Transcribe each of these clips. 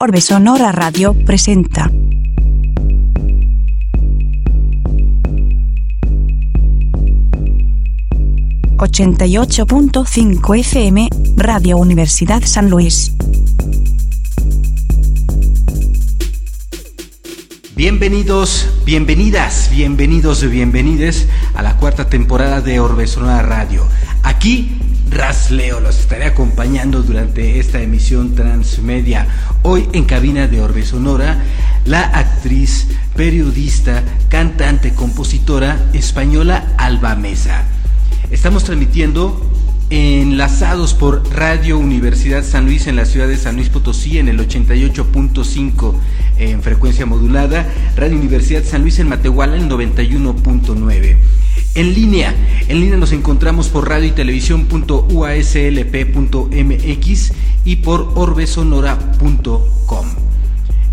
Orbe Sonora Radio presenta. ...88.5 FM, Radio Universidad San Luis. Bienvenidos, bienvenidas, bienvenidos y bienvenides a la cuarta temporada de Orbe Sonora Radio. Aquí Rasleo los estaré acompañando durante esta emisión transmedia. Hoy en cabina de Orbe Sonora, la actriz, periodista, cantante, compositora española Alba Mesa. Estamos transmitiendo enlazados por Radio Universidad San Luis en la ciudad de San Luis Potosí en el 88.5 en frecuencia modulada, Radio Universidad San Luis en Matehuala en el 91.9 en línea. En línea nos encontramos por radio y televisión.uaslp.mx y por orbesonora.com.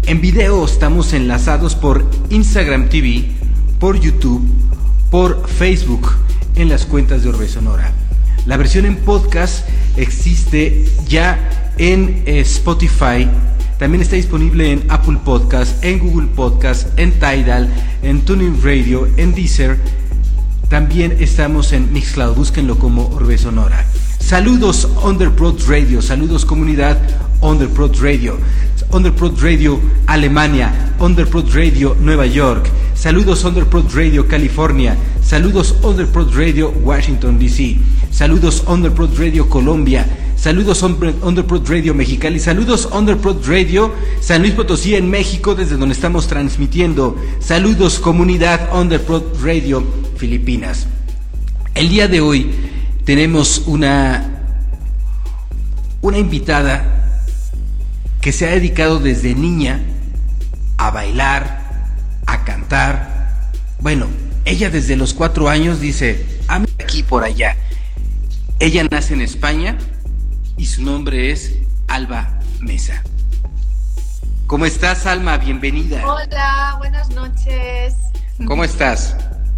En video estamos enlazados por Instagram TV, por YouTube, por Facebook en las cuentas de Orbe Sonora. La versión en podcast existe ya en eh, Spotify. También está disponible en Apple Podcast, en Google Podcast, en Tidal, en Tuning Radio, en Deezer también estamos en Mixcloud, búsquenlo como Orbe Sonora. Saludos Underprod Radio, saludos comunidad Underprod Radio, Underprod Radio Alemania, Underprod Radio Nueva York, saludos Underprod Radio California, saludos Underprod Radio Washington DC, saludos Underprod Radio Colombia, Saludos Underprod Radio Mexicali, saludos Underprod Radio San Luis Potosí en México desde donde estamos transmitiendo. Saludos comunidad Underprod Radio Filipinas. El día de hoy tenemos una una invitada que se ha dedicado desde niña a bailar, a cantar. Bueno, ella desde los cuatro años dice, a mí aquí por allá. Ella nace en España, y su nombre es Alba Mesa. ¿Cómo estás, Alma? Bienvenida. Hola, buenas noches. ¿Cómo estás?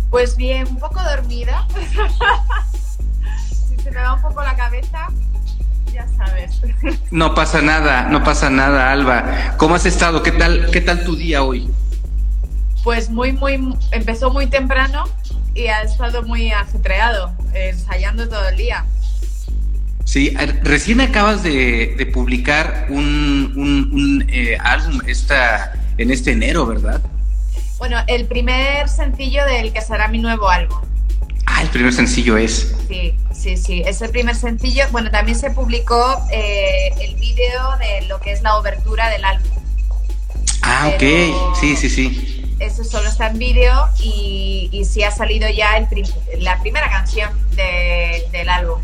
Pues bien, un poco dormida. si se me va un poco la cabeza, ya sabes. no pasa nada, no pasa nada, Alba. ¿Cómo has estado? ¿Qué tal, qué tal tu día hoy? Pues muy, muy, empezó muy temprano y ha estado muy ajetreado, ensayando todo el día. Sí, recién acabas de, publicar un, eh, álbum esta, en este enero, ¿verdad? Bueno, el primer sencillo del que será mi nuevo álbum. Ah, el primer sencillo es. Sí, sí, sí, es el primer sencillo. Bueno, también se publicó eh, el vídeo de lo que es la obertura del álbum. Ah, ok, sí, sí, sí. Eso solo está en vídeo y, y sí ha salido ya el la primera canción del álbum.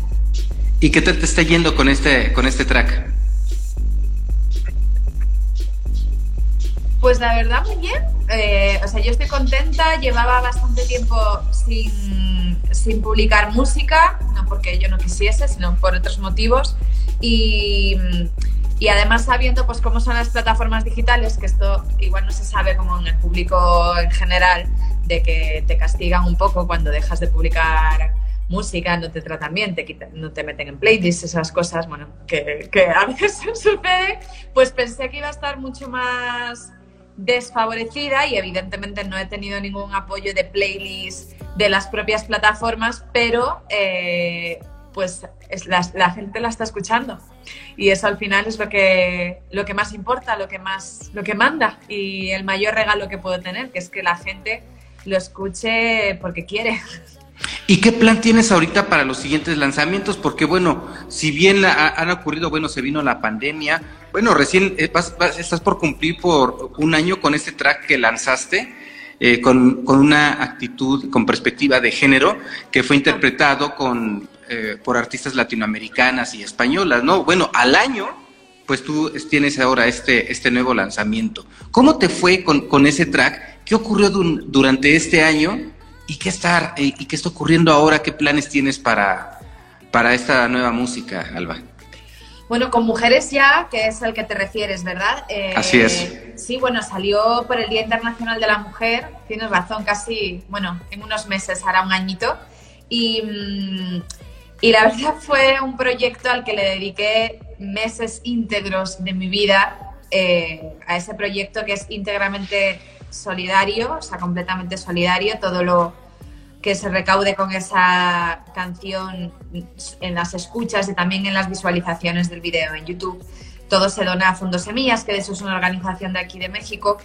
¿Y qué te, te está yendo con este, con este track? Pues la verdad, muy bien. Eh, o sea, yo estoy contenta. Llevaba bastante tiempo sin, sin, publicar música, no porque yo no quisiese, sino por otros motivos. Y, y, además sabiendo pues cómo son las plataformas digitales, que esto igual no se sabe como en el público en general, de que te castigan un poco cuando dejas de publicar música, no te tratan bien, te no te meten en playlists, esas cosas, bueno, que a veces sucede, pues pensé que iba a estar mucho más desfavorecida y evidentemente no he tenido ningún apoyo de playlist de las propias plataformas, pero eh, pues es la, la, gente la está escuchando y eso al final es lo que, lo que más importa, lo que más lo que manda y el mayor regalo que puedo tener, que es que la gente lo escuche porque quiere. ¿Y qué plan tienes ahorita para los siguientes lanzamientos? Porque bueno, si bien han ocurrido, bueno, se vino la pandemia, bueno, recién eh, estás por cumplir por un año con este track que lanzaste, eh, con, una actitud, con perspectiva de género, que fue interpretado con, eh, por artistas latinoamericanas y españolas, ¿no? Bueno, al año, pues tú tienes ahora este, este nuevo lanzamiento. ¿Cómo te fue con, con ese track? ¿Qué ocurrió durante este año? ¿Y qué está, y qué está ocurriendo ahora? ¿Qué planes tienes para, para esta nueva música, Alba? Bueno, con Mujeres Ya, que es el que te refieres, ¿verdad? Eh, Así es. Sí, bueno, salió por el Día Internacional de la Mujer, tienes razón, casi, bueno, en unos meses, hará un añito. Y, mm, y la verdad fue un proyecto al que le dediqué meses íntegros de mi vida eh, a ese proyecto que es íntegramente solidario, o sea, completamente solidario, todo lo que se recaude con esa canción en las escuchas y también en las visualizaciones del video en YouTube. Todo se dona a Fondo Semillas, que de eso es una organización de aquí de México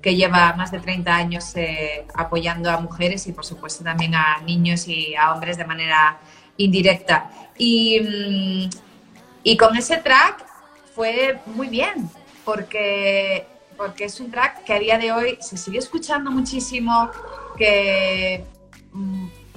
que lleva más de 30 años eh, apoyando a mujeres y por supuesto también a niños y a hombres de manera indirecta. Y, mm, y con ese track fue muy bien, porque, porque es un track que a día de hoy se sigue escuchando muchísimo, que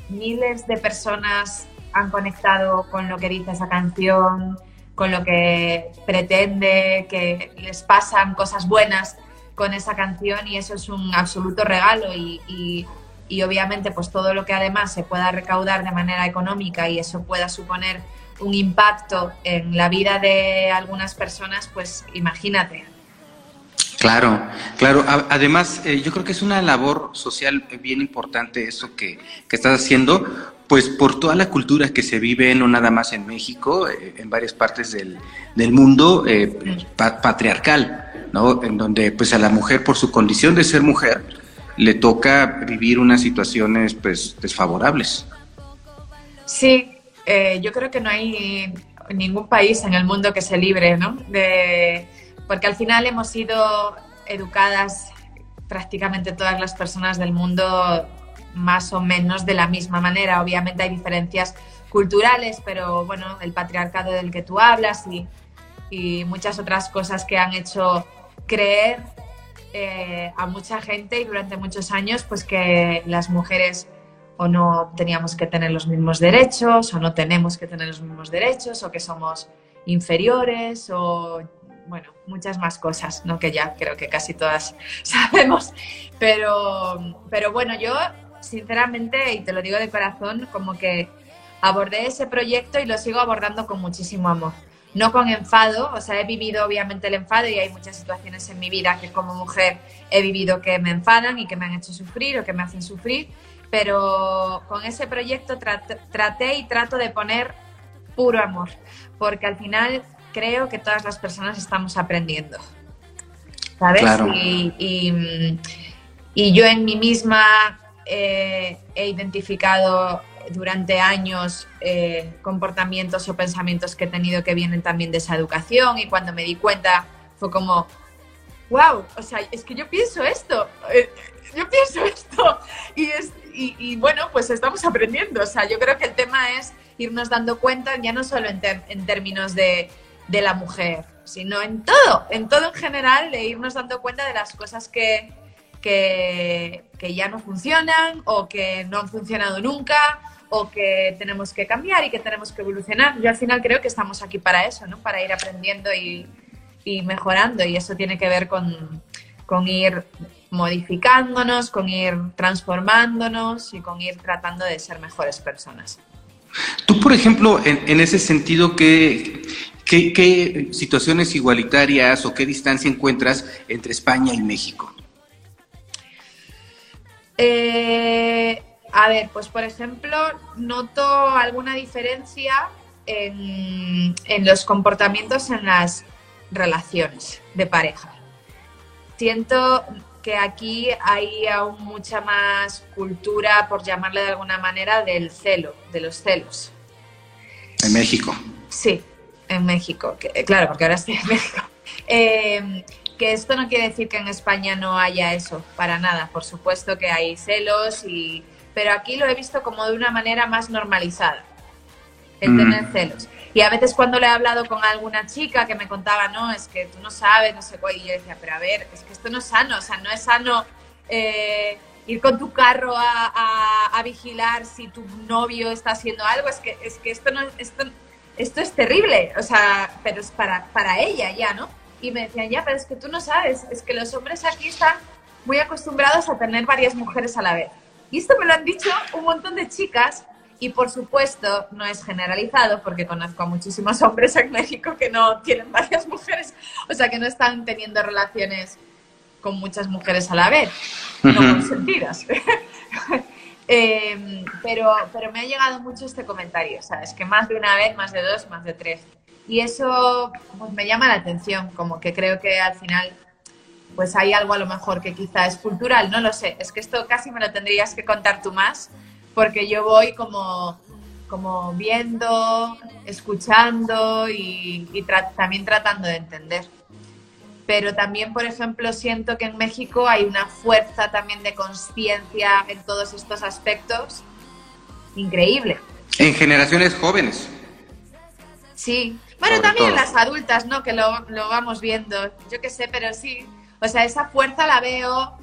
miles de personas han conectado con lo que dice esa canción, con lo que pretende, que les pasan cosas buenas con esa canción y eso es un absoluto regalo y, y, y obviamente pues todo lo que además se pueda recaudar de manera económica y eso pueda suponer un impacto en la vida de algunas personas, pues imagínate. Claro, claro. además, eh, yo creo que es una labor social bien importante eso que, que, estás haciendo, pues por toda la cultura que se vive, no nada más en México, eh, en varias partes del, del mundo, eh, patriarcal, ¿no? En donde pues a la mujer, por su condición de ser mujer, le toca vivir unas situaciones pues desfavorables. Sí, eh, yo creo que no hay ningún país en el mundo que se libre, ¿no? De, porque al final hemos sido educadas prácticamente todas las personas del mundo más o menos de la misma manera. Obviamente hay diferencias culturales, pero bueno, el patriarcado del que tú hablas y, muchas otras cosas que han hecho creer eh, a mucha gente y durante muchos años pues que las mujeres o no teníamos que tener los mismos derechos, o no tenemos que tener los mismos derechos, o que somos inferiores, o bueno, muchas más cosas, ¿no? Que ya creo que casi todas sabemos. Pero, pero bueno, yo sinceramente, y te lo digo de corazón, como que abordé ese proyecto y lo sigo abordando con muchísimo amor. No con enfado, o sea, he vivido obviamente el enfado y hay muchas situaciones en mi vida que como mujer he vivido que me enfadan y que me han hecho sufrir o que me hacen sufrir pero con ese proyecto traté y trato de poner puro amor, porque al final creo que todas las personas estamos aprendiendo, ¿sabes? Y, yo en mí misma eh, he identificado durante años eh, comportamientos o pensamientos que he tenido que vienen también de esa educación y cuando me di cuenta fue como, wow, o sea, es que yo pienso esto, eh, yo pienso esto y es, y, bueno, pues estamos aprendiendo. O sea, yo creo que el tema es irnos dando cuenta ya no solo en, en términos de, de, la mujer, sino en todo, en todo en general, de irnos dando cuenta de las cosas que, que, ya no funcionan o que no han funcionado nunca o que tenemos que cambiar y que tenemos que evolucionar. Yo al final creo que estamos aquí para eso, ¿no? Para ir aprendiendo y, y mejorando y eso tiene que ver con, con ir modificándonos, con ir transformándonos y con ir tratando de ser mejores personas. Tú, por ejemplo, en, ese sentido, ¿qué, ¿qué, situaciones igualitarias o qué distancia encuentras entre España y México? Eh, a ver, pues por ejemplo, noto alguna diferencia en, en los comportamientos en las relaciones de pareja. Siento, que aquí hay aún mucha más cultura, por llamarle de alguna manera, del celo, de los celos. En México. Sí, en México, eh, claro, porque ahora estoy en México. Em, que esto no quiere decir que en España no haya eso, para nada. Por supuesto que hay celos, y, pero aquí lo he visto como de una manera más normalizada, el mm. tener celos. Y a veces cuando le he hablado con alguna chica que me contaba, no, es que tú no sabes, no sé cuál, y yo decía, pero a ver, es que esto no es sano, o sea, no es sano eh, ir con tu carro a, a, vigilar si tu novio está haciendo algo, es que, es que esto, no, esto, esto es terrible, o sea, pero es para, para ella ya, ¿no? Y me decían, ya, pero es que tú no sabes, es que los hombres aquí están muy acostumbrados a tener varias mujeres a la vez. Y esto me lo han dicho un montón de chicas y por supuesto, no es generalizado porque conozco a muchísimos hombres en México que no tienen varias mujeres, o sea, que no están teniendo relaciones con muchas mujeres a la vez, no consentidas. eh, pero, pero me ha llegado mucho este comentario, ¿sabes? Que más de una vez, más de dos, más de tres. Y eso pues, me llama la atención, como que creo que al final pues hay algo a lo mejor que quizá es cultural, no lo sé. Es que esto casi me lo tendrías que contar tú más, porque yo voy como, como viendo, escuchando y, también tratando de entender. Pero también, por ejemplo, siento que en México hay una fuerza también de conciencia en todos estos aspectos increíble. En generaciones jóvenes. Sí, bueno, también las adultas, ¿no? Que lo, lo vamos viendo, yo qué sé, pero sí. O sea, esa fuerza la veo.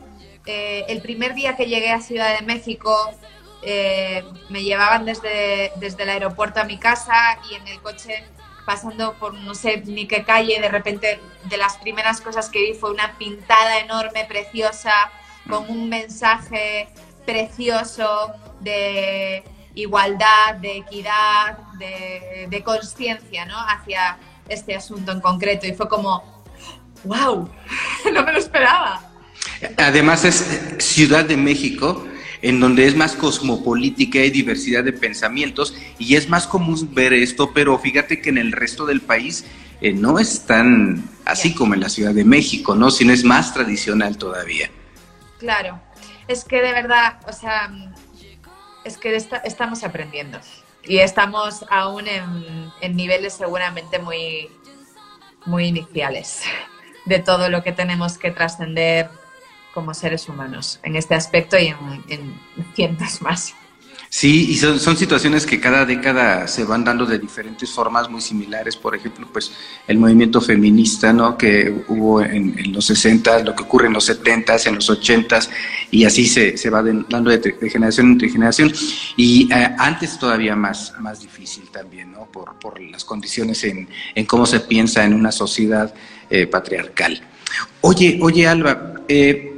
Eh, el primer día que llegué a Ciudad de México, eh, me llevaban desde, desde el aeropuerto a mi casa y en el coche pasando por no sé ni qué calle, de repente de las primeras cosas que vi fue una pintada enorme, preciosa, con un mensaje precioso de igualdad, de equidad, de, de conciencia ¿no? hacia este asunto en concreto. Y fue como, wow, no me lo esperaba. Además es Ciudad de México, en donde es más cosmopolítica y diversidad de pensamientos, y es más común ver esto, pero fíjate que en el resto del país eh, no es tan así como en la Ciudad de México, ¿no? Sino es más tradicional todavía. Claro, es que de verdad, o sea, es que estamos aprendiendo y estamos aún en, niveles seguramente muy, muy iniciales de todo lo que tenemos que trascender como seres humanos en este aspecto y en, en cientos más. Sí, y son, son, situaciones que cada década se van dando de diferentes formas muy similares. Por ejemplo, pues el movimiento feminista, ¿no? Que hubo en, los 60, lo que ocurre en los 70, en los 80 y así se, se va dando de, generación entre generación. Y eh, antes todavía más, más difícil también, ¿no? Por, por las condiciones en, en, cómo se piensa en una sociedad eh, patriarcal. Oye, oye, Alba, eh,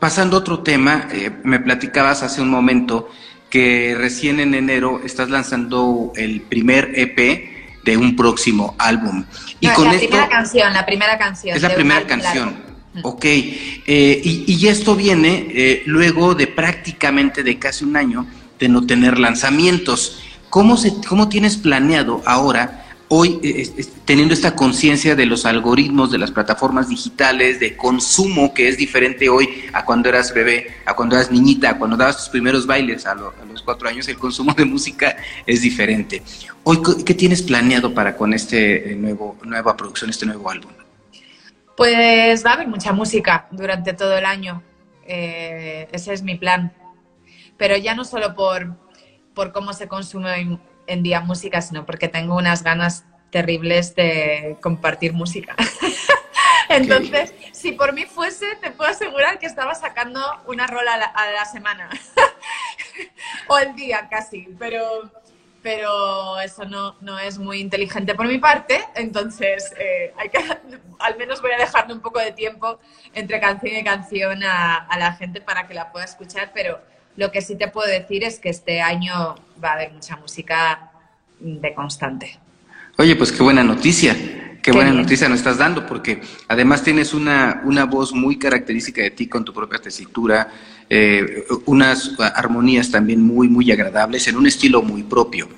pasando a otro tema, me platicabas hace un momento que recién en enero estás lanzando el primer EP de un próximo álbum. Y con la primera canción, la primera canción. Es la primera canción. Ok, eh, y, esto viene eh, luego de prácticamente de casi un año de no tener lanzamientos. ¿Cómo, se, ¿Cómo tienes planeado ahora hoy eh, teniendo esta conciencia de los algoritmos de las plataformas digitales, de consumo que es diferente hoy a cuando eras bebé, a cuando eras niñita, a cuando dabas tus primeros bailes a, los cuatro años, el consumo de música es diferente. Hoy, ¿qué tienes planeado para con este eh, nuevo nueva producción, este nuevo álbum? Pues va a haber mucha música durante todo el año. Eh, ese es mi plan. Pero ya no solo por, por cómo se consume en día música, sino porque tengo unas ganas terribles de compartir música. Entonces, si por mí fuese, te puedo asegurar que estaba sacando una rola a la, semana. O el día casi, pero, pero eso no, no es muy inteligente por mi parte, entonces eh, hay que, al menos voy a dejarle un poco de tiempo entre canción y canción a, a la gente para que la pueda escuchar, pero lo que sí te puedo decir es que este año va a haber mucha música de constante. Oye, pues qué buena noticia, qué, buena noticia nos estás dando, porque además tienes una, una voz muy característica de ti con tu propia tesitura, eh, unas armonías también muy, muy agradables, en un estilo muy propio,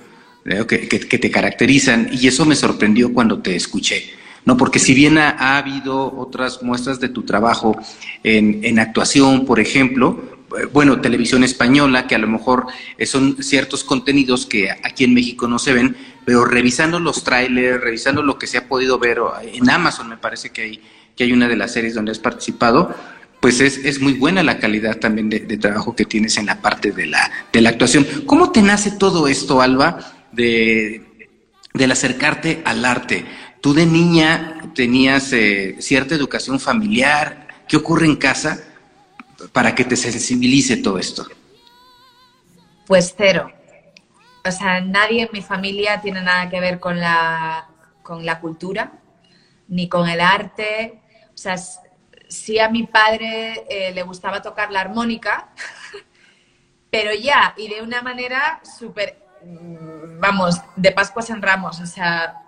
que, que, te caracterizan, y eso me sorprendió cuando te escuché. No, porque si bien ha, habido otras muestras de tu trabajo en, en actuación, por ejemplo, eh, bueno, televisión española, que a lo mejor eh, son ciertos contenidos que aquí en México no se ven, pero revisando los trailers, revisando lo que se ha podido ver en Amazon, me parece que hay, que hay una de las series donde has participado, pues es, es muy buena la calidad también de, trabajo que tienes en la parte de la, de la actuación. ¿Cómo te nace todo esto, Alba, de, del acercarte al arte? Tú de niña tenías eh, cierta educación familiar, ¿qué ocurre en casa? Para que te sensibilice todo esto? Pues cero. O sea, nadie en mi familia tiene nada que ver con la, con la cultura, ni con el arte. O sea, sí a mi padre eh, le gustaba tocar la armónica, pero ya, y de una manera súper, mm, vamos, de Pascuas en Ramos, o sea,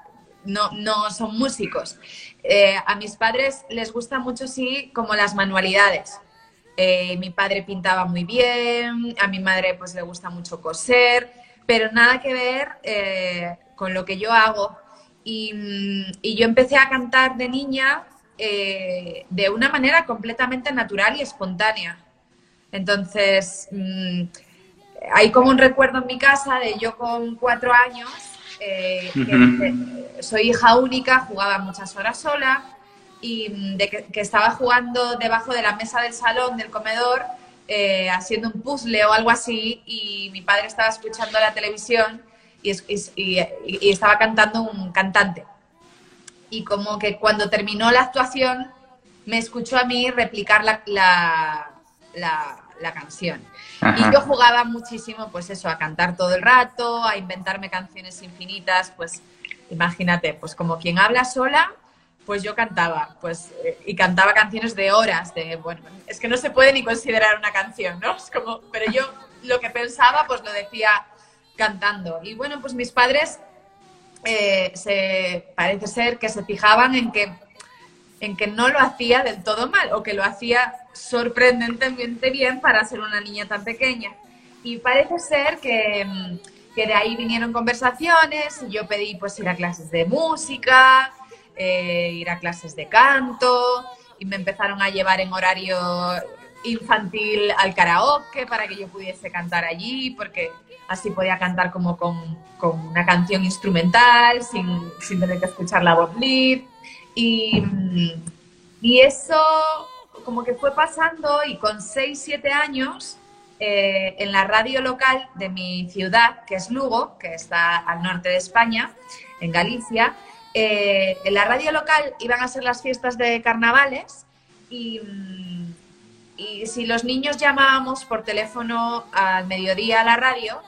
no, no son músicos. Eh, a mis padres les gusta mucho, sí, como las manualidades. Eh, mi padre pintaba muy bien, a mi madre pues le gusta mucho coser, pero nada que ver eh, con lo que yo hago. Y, mm, y yo empecé a cantar de niña eh, de una manera completamente natural y espontánea. Entonces, mm, hay como un recuerdo en mi casa de yo con cuatro años, eh, que, soy hija única, jugaba muchas horas sola y mm, de que, estaba jugando debajo de la mesa del salón, del comedor, eh, haciendo un puzzle o algo así y mi padre estaba escuchando la televisión y, y estaba cantando un cantante y como que cuando terminó la actuación me escuchó a mí replicar la, la, canción. Y yo jugaba muchísimo, pues eso, a cantar todo el rato, a inventarme canciones infinitas, pues imagínate, pues como quien habla sola, pues yo cantaba, pues, eh, y cantaba canciones de horas, de, bueno, es que no se puede ni considerar una canción, ¿no? Es como, pero yo lo que pensaba, pues lo decía cantando. Y bueno, pues mis padres eh, se, parece ser que se fijaban en que, en que no lo hacía del todo mal o que lo hacía sorprendentemente bien para ser una niña tan pequeña. Y parece ser que, que de ahí vinieron conversaciones y yo pedí pues ir a clases de música, eh, ir a clases de canto y me empezaron a llevar en horario infantil al karaoke para que yo pudiese cantar allí, porque así podía cantar como con, con una canción instrumental, sin, sin, tener que escuchar la voz lead. Y, y, eso como que fue pasando y con 6, 7 años eh, en la radio local de mi ciudad, que es Lugo, que está al norte de España, en Galicia, eh, en la radio local iban a ser las fiestas de carnavales y y si los niños llamábamos por teléfono al mediodía a la radio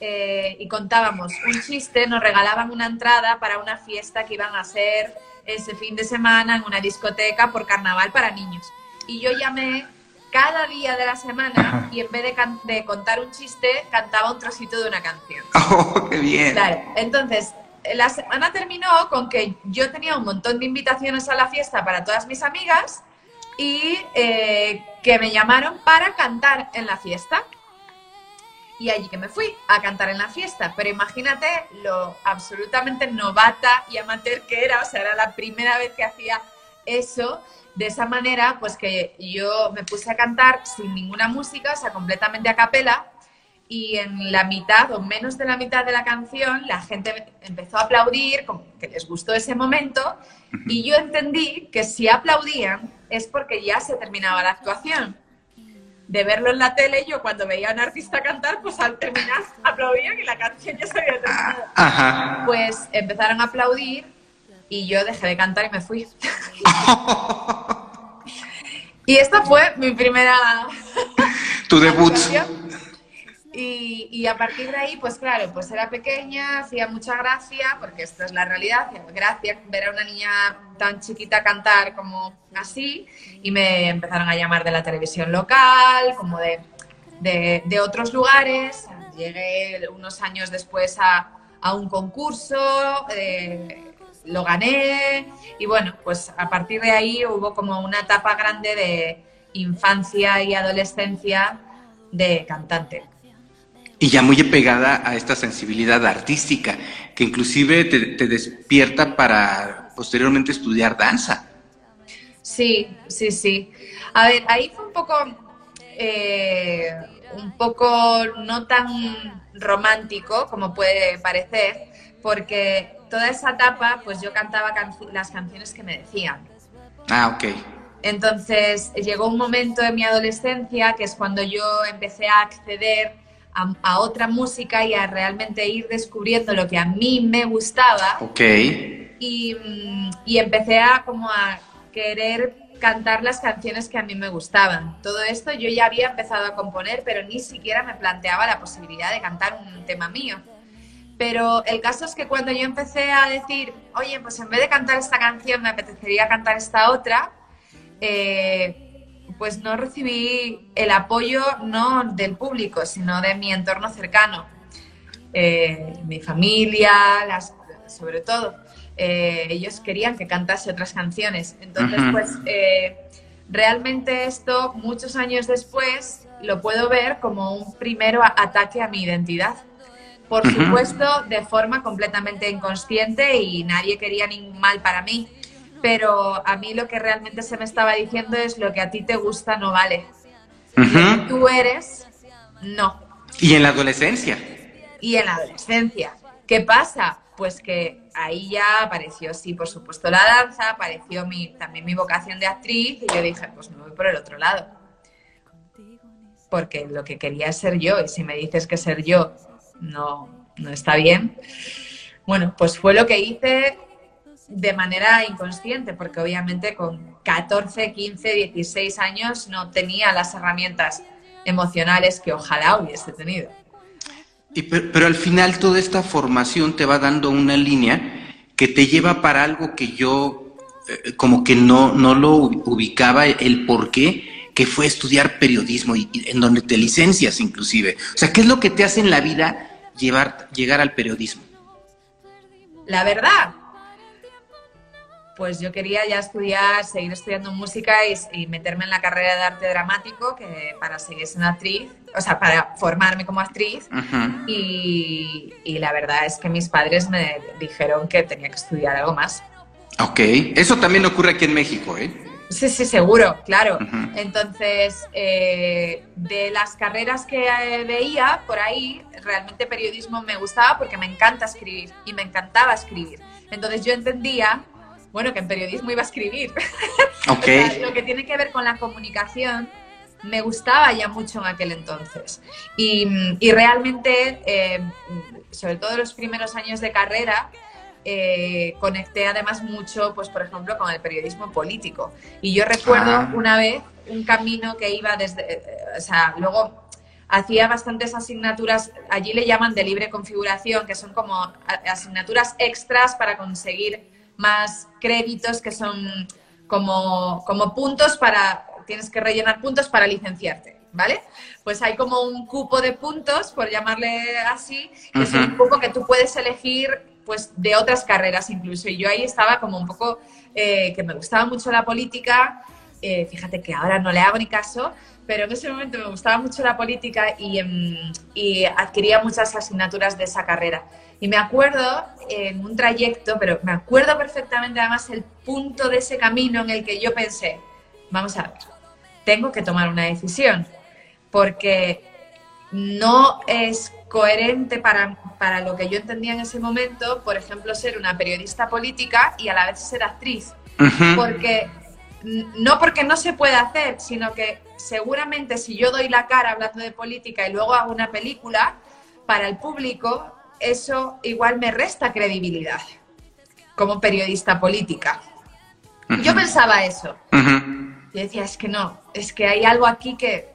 eh, y contábamos un chiste, nos regalaban una entrada para una fiesta que iban a hacer ese fin de semana en una discoteca por carnaval para niños. Y yo llamé cada día de la semana y en vez de, contar un chiste, cantaba un trocito de una canción. ¡Oh, qué bien! Claro, entonces la semana terminó con que yo tenía un montón de invitaciones a la fiesta para todas mis amigas y eh, que me llamaron para cantar en la fiesta. Y allí que me fui a cantar en la fiesta. Pero imagínate lo absolutamente novata y amateur que era. O sea, era la primera vez que hacía eso. De esa manera, pues que yo me puse a cantar sin ninguna música, o sea, completamente a capela. Y en la mitad o menos de la mitad de la canción, la gente empezó a aplaudir, como que les gustó ese momento. Y yo entendí que si aplaudían, es porque ya se terminaba la actuación. De verlo en la tele, yo cuando veía a un artista cantar, pues al terminar aplaudían y la canción ya se había terminado. Pues empezaron a aplaudir y yo dejé de cantar y me fui. y esta fue mi primera... Tu debut. Y, a partir de ahí, pues claro, pues era pequeña, hacía mucha gracia, porque esto es la realidad, hacía gracia ver a una niña tan chiquita cantar como así, y me empezaron a llamar de la televisión local, como de, de, otros lugares. Llegué unos años después a, a un concurso, eh, lo gané, y bueno, pues a partir de ahí hubo como una etapa grande de infancia y adolescencia de cantante y ya muy pegada a esta sensibilidad artística, que inclusive te, despierta para posteriormente estudiar danza. Sí, sí, sí. A ver, ahí fue un poco, eh, un poco no tan romántico como puede parecer, porque toda esa etapa, pues yo cantaba las canciones que me decían. Ah, ok. Entonces llegó un momento en mi adolescencia que es cuando yo empecé a acceder a, otra música y a realmente ir descubriendo lo que a mí me gustaba. Ok. Y, mm, y empecé a como a querer cantar las canciones que a mí me gustaban. Todo esto yo ya había empezado a componer, pero ni siquiera me planteaba la posibilidad de cantar un tema mío. Pero el caso es que cuando yo empecé a decir, oye, pues en vez de cantar esta canción me apetecería cantar esta otra, eh, pues no recibí el apoyo no del público, sino de mi entorno cercano, eh, mi familia, las, sobre todo. Eh, ellos querían que cantase otras canciones. Entonces, pues eh, realmente esto, muchos años después, lo puedo ver como un primero ataque a mi identidad. por supuesto, de forma completamente inconsciente y nadie quería ni mal para mí. Pero a mí lo que realmente se me estaba diciendo es lo que a ti te gusta no vale. Lo que tú eres, no. ¿Y en la adolescencia? Y en la adolescencia. ¿Qué pasa? Pues que ahí ya apareció, sí, por supuesto, la danza, apareció mi, también mi vocación de actriz y yo dije, pues me voy por el otro lado. Porque lo que quería es ser yo y si me dices que ser yo no, no está bien, bueno, pues fue lo que hice de manera inconsciente, porque obviamente con 14, 15, 16 años no tenía las herramientas emocionales que ojalá hubiese tenido. Y pero, al final toda esta formación te va dando una línea que te lleva para algo que yo eh, como que no, no lo ubicaba el por qué, que fue estudiar periodismo y, en donde te licencias inclusive. O sea, ¿qué es lo que te hace en la vida llevar, llegar al periodismo? La verdad, pues yo quería ya estudiar, seguir estudiando música y, meterme en la carrera de arte dramático que para seguir siendo actriz, o sea, para formarme como actriz. y, la verdad es que mis padres me dijeron que tenía que estudiar algo más. Ok, eso también ocurre aquí en México, ¿eh? Sí, sí, seguro, claro. Entonces, eh, de las carreras que eh, veía por ahí, realmente periodismo me gustaba porque me encanta escribir y me encantaba escribir. Entonces yo entendía bueno, que en periodismo iba a escribir. Okay. lo que tiene que ver con la comunicación me gustaba ya mucho en aquel entonces. Y, realmente, eh, sobre todo en los primeros años de carrera, eh, conecté además mucho, pues por ejemplo, con el periodismo político. Y yo recuerdo ah. una vez un camino que iba desde, eh, o sea, luego hacía bastantes asignaturas, allí le llaman de libre configuración, que son como asignaturas extras para conseguir más créditos que son como, como puntos para, tienes que rellenar puntos para licenciarte, ¿vale? Pues hay como un cupo de puntos, por llamarle así, que es un cupo que tú puedes elegir pues de otras carreras incluso. Y yo ahí estaba como un poco, eh, que me gustaba mucho la política, eh, fíjate que ahora no le hago ni caso, pero en ese momento me gustaba mucho la política y, em, y adquiría muchas asignaturas de esa carrera. Y me acuerdo en un trayecto, pero me acuerdo perfectamente además el punto de ese camino en el que yo pensé, vamos a ver, tengo que tomar una decisión, porque no es coherente para, para lo que yo entendía en ese momento, por ejemplo, ser una periodista política y a la vez ser actriz. Porque no porque no se pueda hacer, sino que seguramente si yo doy la cara hablando de política y luego hago una película, para el público eso igual me resta credibilidad como periodista política. Yo pensaba eso. Y decía, es que no, es que hay algo aquí que,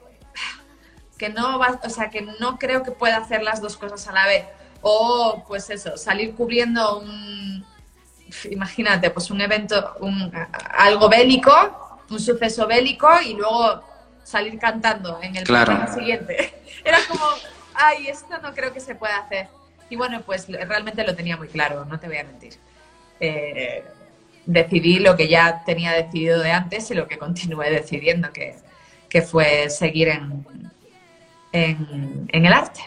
que no va, o sea, que no creo que pueda hacer las dos cosas a la vez. O, pues eso, salir cubriendo un, imagínate, pues un evento, un, algo bélico, un suceso bélico y luego salir cantando en el programa siguiente. Era como, ay, esto no creo que se pueda hacer. Y bueno, pues realmente lo tenía muy claro, no te voy a mentir. Eh, decidí lo que ya tenía decidido de antes y lo que continué decidiendo, que, fue seguir en, en, el arte.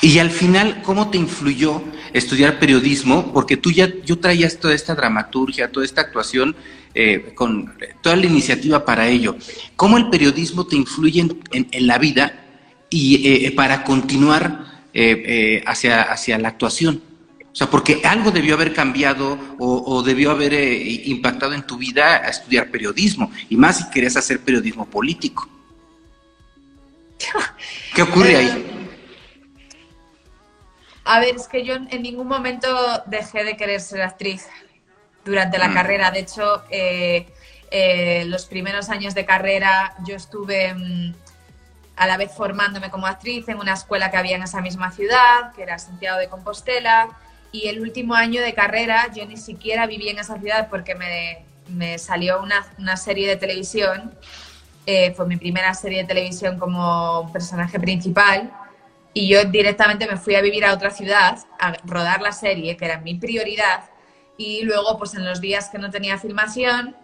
Y al final, ¿cómo te influyó estudiar periodismo? Porque tú ya, yo traías toda esta dramaturgia, toda esta actuación, eh, con toda la iniciativa para ello. ¿Cómo el periodismo te influye en, la vida y eh, para continuar eh, eh, hacia, hacia la actuación. O sea, porque algo debió haber cambiado o, debió haber eh, impactado en tu vida a estudiar periodismo, y más si querías hacer periodismo político. ¿Qué ocurre ahí? A ver, es que yo en ningún momento dejé de querer ser actriz durante la mm. carrera. De hecho, los primeros años de carrera yo estuve mm, a la vez formándome como actriz en una escuela que había en esa misma ciudad, que era Santiago de Compostela, y el último año de carrera yo ni siquiera viví en esa ciudad porque me, salió una, serie de televisión, eh, fue mi primera serie de televisión como personaje principal, y yo directamente me fui a vivir a otra ciudad, a rodar la serie, que era mi prioridad, y luego pues en los días que no tenía filmación,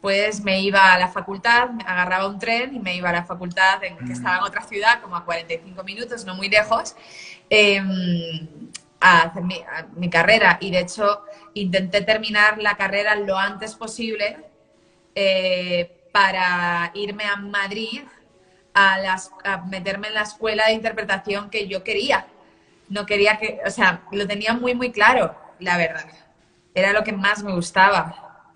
pues me iba a la facultad, agarraba un tren y me iba a la facultad en, que estaba en otra ciudad, como a 45 minutos, no muy lejos. Em, a hacer mi, carrera y de hecho intenté terminar la carrera lo antes posible eh, para irme a Madrid a, las, a meterme en la escuela de interpretación que yo quería. No quería que, o sea, lo tenía muy, muy claro, la verdad. Era lo que más me gustaba.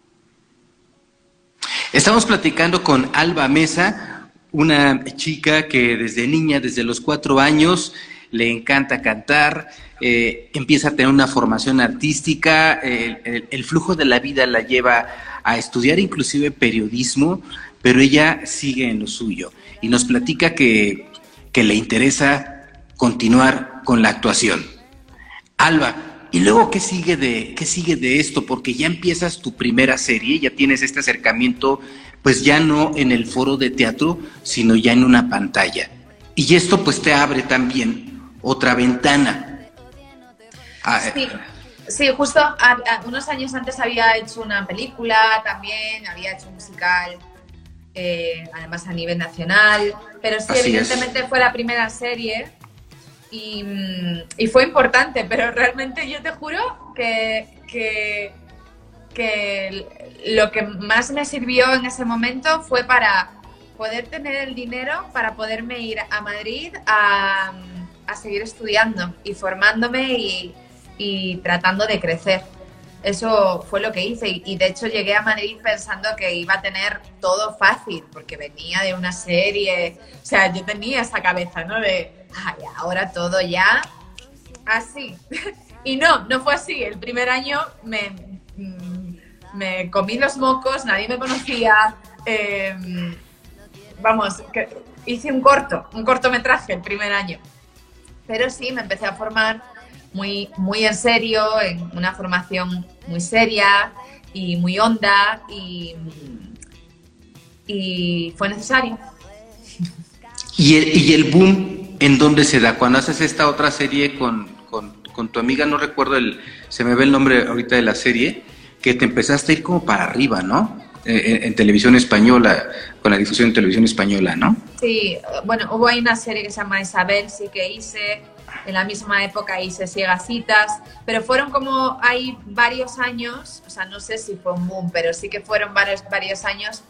Estamos platicando con Alba Mesa, una chica que desde niña, desde los cuatro años, le encanta cantar, eh, empieza a tener una formación artística, el, flujo de la vida la lleva a estudiar inclusive periodismo, pero ella sigue en lo suyo y nos platica que, le interesa continuar con la actuación. Alba, ¿y luego qué sigue, de, qué sigue de esto? Porque ya empiezas tu primera serie, ya tienes este acercamiento, pues ya no en el foro de teatro, sino ya en una pantalla. Y esto pues te abre también otra ventana. Ah, sí, sí, justo unos años antes había hecho una película también, había hecho un musical, eh, además a nivel nacional, pero sí, evidentemente fue la primera serie y, y, fue importante, pero realmente yo te juro que, que, que lo que más me sirvió en ese momento fue para poder tener el dinero para poderme ir a Madrid a a seguir estudiando y formándome y, tratando de crecer. Eso fue lo que hice y, de hecho llegué a Madrid pensando que iba a tener todo fácil porque venía de una serie, o sea, yo tenía esa cabeza, ¿no? De, ahora todo ya así. y no, no fue así. El primer año me, mm, me comí los mocos, nadie me conocía. Em, vamos, hice un corto, un cortometraje el primer año. Pero sí, me empecé a formar muy, muy en serio, en una formación muy seria y muy honda y, y fue necesario. ¿Y el, ¿Y el boom en dónde se da? Cuando haces esta otra serie con, con, tu amiga, no recuerdo el, se me ve el nombre ahorita de la serie, que te empezaste a ir como para arriba, ¿no? Eh, en, televisión española, con la difusión en televisión española, ¿no? Sí, bueno, hubo ahí una serie que se llama Isabel, sí que hice, en la misma época hice Citas, pero fueron como, hay varios años, o sea, no sé si fue un boom, pero sí que fueron varios, varios años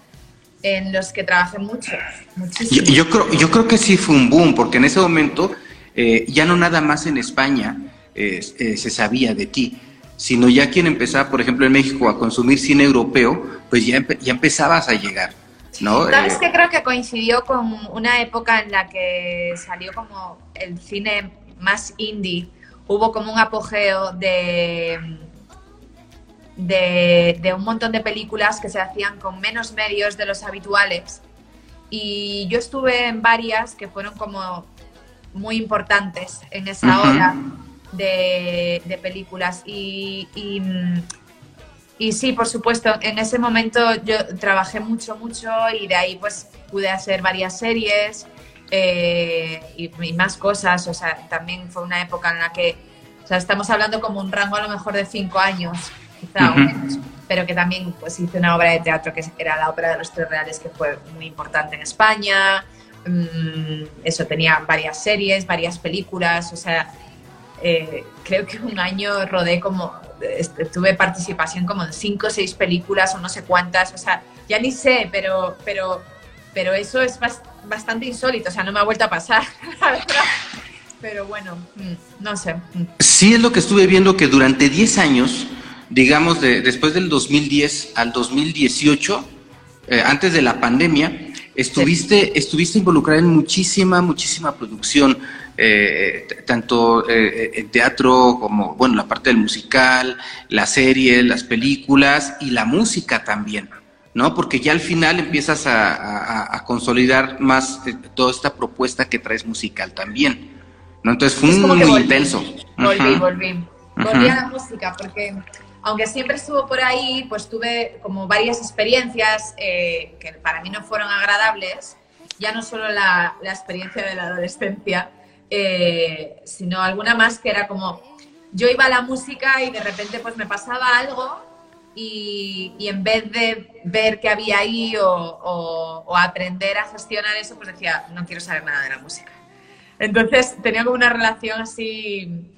en los que trabajé mucho, muchísimo. Yo, creo, yo creo que sí fue un boom, porque en ese momento eh, ya no nada más en España eh, se sabía de ti, sino ya quien empezaba, por ejemplo, en México a consumir cine europeo, pues ya, ya empezabas a llegar. ¿no? ¿Sabes eh, que creo que coincidió con una época en la que salió como el cine más indie? Hubo como un apogeo de, de, de un montón de películas que se hacían con menos medios de los habituales. Y yo estuve en varias que fueron como muy importantes en esa hora de, películas. Y, y, sí, por supuesto, en ese momento yo trabajé mucho, mucho y de ahí pues pude hacer varias series eh, y, más cosas. O sea, también fue una época en la que, o sea, estamos hablando como un rango a lo mejor de cinco años, quizá menos, pero que también pues hice una obra de teatro que era la ópera de los tres reales, que fue muy importante en España. Mm, eso tenía varias series, varias películas, o sea, eh, creo que un año rodé como, este, tuve participación como en cinco o seis películas o no sé cuántas, o sea, ya ni sé, pero, pero, pero eso es bastante insólito, o sea, no me ha vuelto a pasar, Pero bueno, mm, no sé. Mm. Sí es lo que estuve viendo que durante 10 años, digamos, de, después del 2010 al 2018, eh, antes de la pandemia, estuviste, estuviste involucrada en muchísima, muchísima producción eh, tanto eh, en teatro como, bueno, la parte del musical, la serie, las películas y la música también, ¿no? Porque ya al final empiezas a, consolidar más eh, toda esta propuesta que traes musical también, ¿no? Entonces fue muy, intenso. Volví, volví. Volví a la música porque aunque siempre estuvo por ahí, pues tuve como varias experiencias que para mí no fueron agradables, ya no solo la, la experiencia de la adolescencia, eh, sino alguna más que era como, yo iba a la música y de repente pues me pasaba algo y, en vez de ver qué había ahí o, aprender a gestionar eso, pues decía, no quiero saber nada de la música. Entonces tenía como una relación así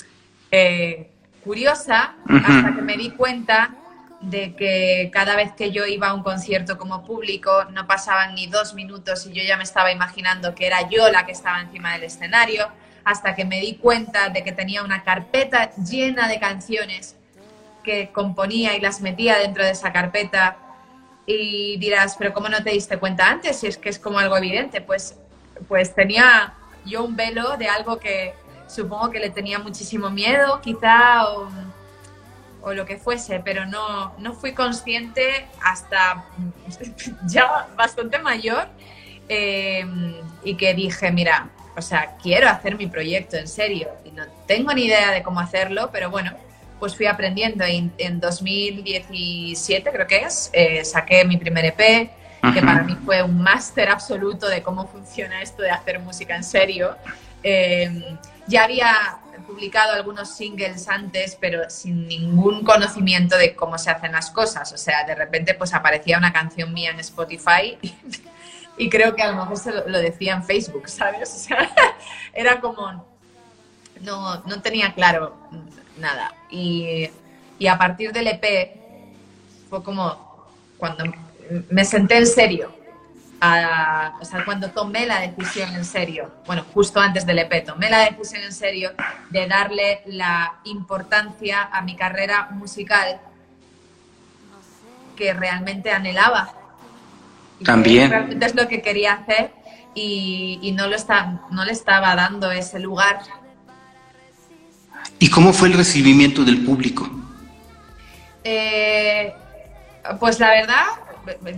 eh, curiosa hasta que me di cuenta de que cada vez que yo iba a un concierto como público no pasaban ni dos minutos y yo ya me estaba imaginando que era yo la que estaba encima del escenario, hasta que me di cuenta de que tenía una carpeta llena de canciones que componía y las metía dentro de esa carpeta. Y dirás, pero ¿cómo no te diste cuenta antes? Si es que es como algo evidente, pues, pues tenía yo un velo de algo que supongo que le tenía muchísimo miedo, quizá, o, lo que fuese, pero no, no fui consciente hasta ya bastante mayor eh, y que dije, mira, o sea, quiero hacer mi proyecto en serio y no tengo ni idea de cómo hacerlo, pero bueno, pues fui aprendiendo. En, en 2017, creo que es, eh, saqué mi primer EP, que para mí fue un máster absoluto de cómo funciona esto de hacer música en serio. Eh, ya había publicado algunos singles antes, pero sin ningún conocimiento de cómo se hacen las cosas. O sea, de repente pues aparecía una canción mía en Spotify y, creo que a lo mejor se lo, decía en Facebook, ¿sabes? O sea, era como... No, no tenía claro nada. Y, a partir del EP fue como cuando me senté en serio. o sea, cuando tomé la decisión en serio, bueno, justo antes del EP, tomé la decisión en serio de darle la importancia a mi carrera musical que realmente anhelaba. También. realmente es lo que quería hacer y, no, lo está, no le estaba dando ese lugar ¿Y cómo fue el recibimiento del público? Eh, pues la verdad,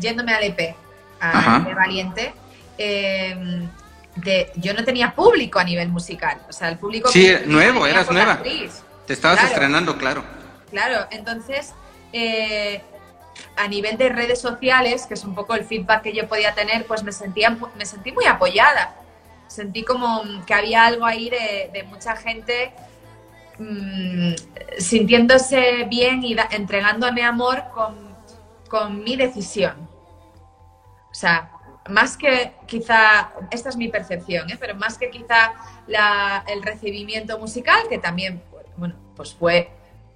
yéndome al EP, a EP Valiente, em, de, yo no tenía público a nivel musical. O sea, el público. Sí, nuevo, eras nueva. Te estabas estrenando, claro. Claro, entonces, eh, a nivel de redes sociales, que es un poco el feedback que yo podía tener, pues me, sentía, me sentí muy apoyada. Sentí como que había algo ahí de, de mucha gente Mm, sintiéndose bien y entregándome amor con, mi decisión. O sea, más que quizá, esta es mi percepción, ¿eh? pero más que quizá el recibimiento musical, que también, bueno, pues fue,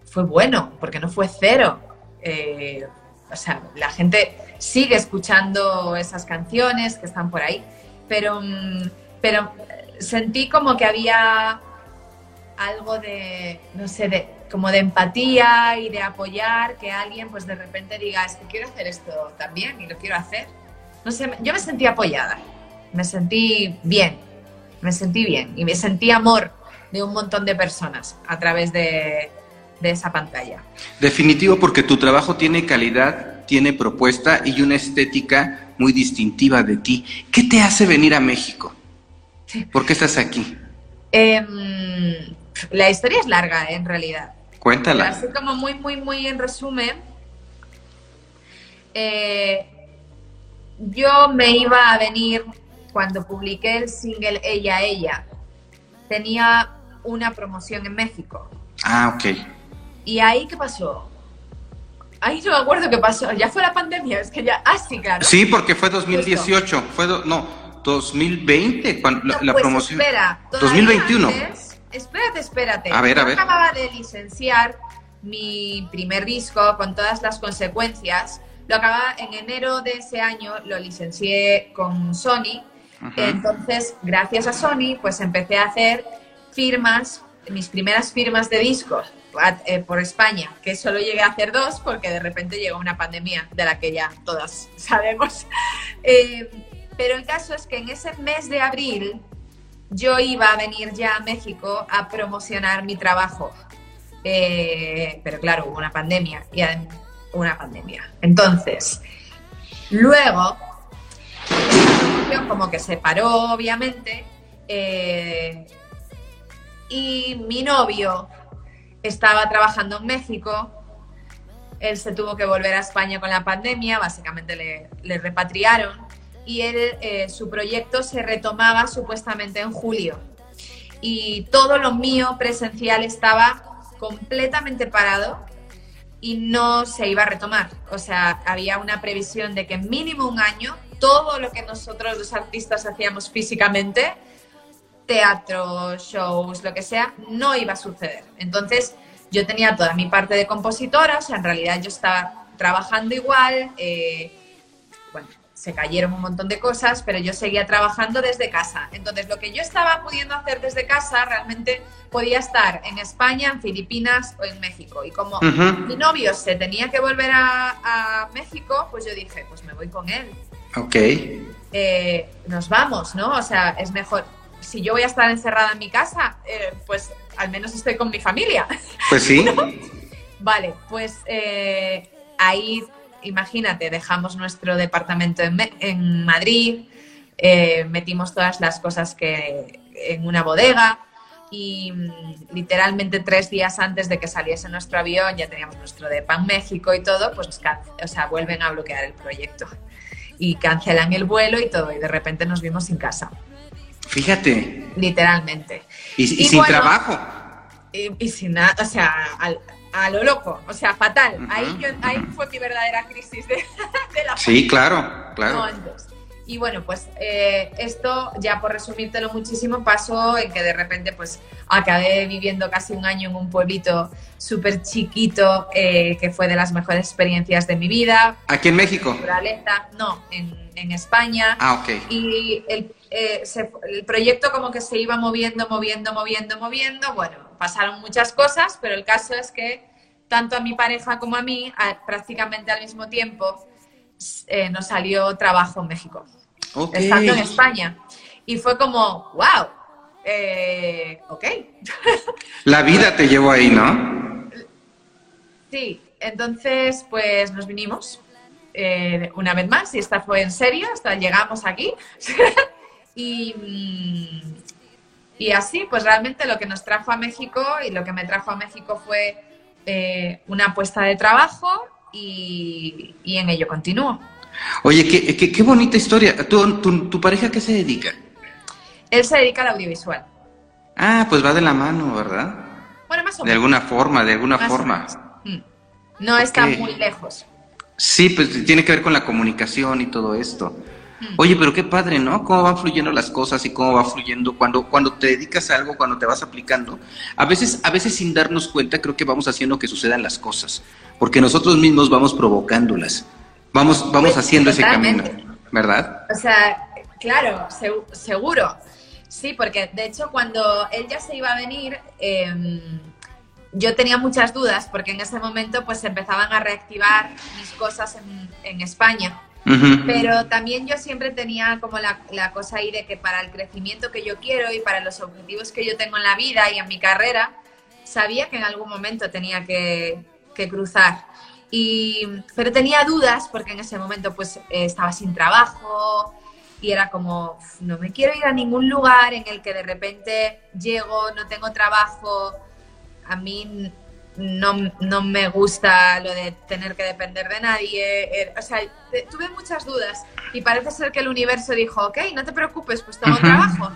fue bueno, porque no fue cero. Eh, o sea, la gente sigue escuchando esas canciones que están por ahí, pero, mm, pero sentí como que había algo de, no sé, de, como de empatía y de apoyar que alguien pues de repente diga, es que quiero hacer esto también y lo quiero hacer. No sé, yo me sentí apoyada, me sentí bien, me sentí bien y me sentí amor de un montón de personas a través de, de esa pantalla. Definitivo porque tu trabajo tiene calidad, tiene propuesta y una estética muy distintiva de ti. ¿Qué te hace venir a México? ¿Por qué estás aquí? Eh, la historia es larga, ¿eh? en realidad. Cuéntala. Así como muy, muy, muy en resumen. Eh, yo me iba a venir cuando publiqué el single Ella, Ella. Tenía una promoción en México. Ah, ok. ¿Y ahí qué pasó? Ahí no me acuerdo qué pasó. Ya fue la pandemia, es que ya. Ah, sí, claro. Sí, porque fue 2018. Fue. no, 2020 cuando la, pues promoción. Espera, 2021. Espérate, espérate. A ver, a ver. acababa de licenciar mi primer disco con todas las consecuencias. Lo acababa en enero de ese año, lo licencié con Sony. Entonces, gracias a Sony, pues empecé a hacer firmas, mis primeras firmas de discos eh, por España, que solo llegué a hacer dos porque de repente llegó una pandemia de la que ya todas sabemos. Eh, pero el caso es que en ese mes de abril yo iba a venir ya a México a promocionar mi trabajo. Eh, pero claro, hubo una pandemia y una pandemia. Entonces, luego, como que se paró, obviamente, eh, y mi novio estaba trabajando en México. Él se tuvo que volver a España con la pandemia, básicamente le, le repatriaron y eh, su proyecto se retomaba supuestamente en julio. Y todo lo mío presencial estaba completamente parado y no se iba a retomar. O sea, había una previsión de que mínimo un año todo lo que nosotros los artistas hacíamos físicamente teatro, shows, lo que sea, no iba a suceder. Entonces yo tenía toda mi parte de compositora, o sea, en realidad yo estaba trabajando igual, eh, se cayeron un montón de cosas, pero yo seguía trabajando desde casa. Entonces, lo que yo estaba pudiendo hacer desde casa, realmente podía estar en España, en Filipinas o en México. Y como mi novio se tenía que volver a, México, pues yo dije, pues me voy con él. Ok. Eh, nos vamos, ¿no? O sea, es mejor. Si yo voy a estar encerrada en mi casa, eh, pues al menos estoy con mi familia. Pues sí. Vale, pues eh, ahí imagínate, dejamos nuestro departamento en, Madrid, eh, metimos todas las cosas que en una bodega y mm, literalmente tres días antes de que saliese nuestro avión ya teníamos nuestro depa en México y todo, pues o sea, vuelven a bloquear el proyecto y cancelan el vuelo y todo y de repente nos vimos sin casa. Fíjate. Literalmente. Y, sin trabajo. Y, sin nada, o sea, al, a lo loco, o sea, fatal. ahí, ahí fue mi verdadera crisis de, la Sí, claro, claro. Y bueno, pues eh, esto, ya por resumírtelo muchísimo, pasó en que de repente pues acabé viviendo casi un año en un pueblito súper chiquito, eh, que fue de las mejores experiencias de mi vida. ¿Aquí en México? No, en, en España. Ah, ok. Y el, eh, el proyecto como que se iba moviendo, moviendo, moviendo, moviendo. Bueno, pasaron muchas cosas, pero el caso es que tanto a mi pareja como a mí, prácticamente al mismo tiempo, eh, nos salió trabajo en México, estando en España. Y fue como, wow, eh, ok. La vida te llevó ahí, ¿no? Sí, entonces pues nos vinimos eh, una vez más y esta fue en serio, hasta llegamos aquí. y, mm, y así, pues realmente lo que nos trajo a México y lo que me trajo a México fue eh, una apuesta de trabajo y, en ello continúo. Oye, qué, qué, bonita historia. ¿Tu, tu, pareja qué se dedica? Él se dedica al audiovisual. Ah, pues va de la mano, ¿verdad? Bueno, más o menos. De alguna forma, de alguna forma. Mm. No está muy lejos. Sí, pues tiene que ver con la comunicación y todo esto. Oye, pero qué padre, ¿no? Cómo van fluyendo las cosas y cómo va fluyendo cuando, cuando te dedicas a algo, cuando te vas aplicando. A veces, a veces sin darnos cuenta, creo que vamos haciendo que sucedan las cosas, porque nosotros mismos vamos provocándolas. Vamos, vamos pues, haciendo ese camino, ¿verdad? O sea, claro, seguro. Sí, porque de hecho cuando él ya se iba a venir, em, yo tenía muchas dudas, porque en ese momento pues empezaban a reactivar mis cosas en, en España. Pero también yo siempre tenía como la, la, cosa ahí de que para el crecimiento que yo quiero y para los objetivos que yo tengo en la vida y en mi carrera, sabía que en algún momento tenía que, que cruzar. Y, pero tenía dudas porque en ese momento pues estaba sin trabajo y era como, no me quiero ir a ningún lugar en el que de repente llego, no tengo trabajo. A mí no, no, me gusta lo de tener que depender de nadie. Er, o sea, tuve muchas dudas y parece ser que el universo dijo, ok, no te preocupes, pues tengo trabajo.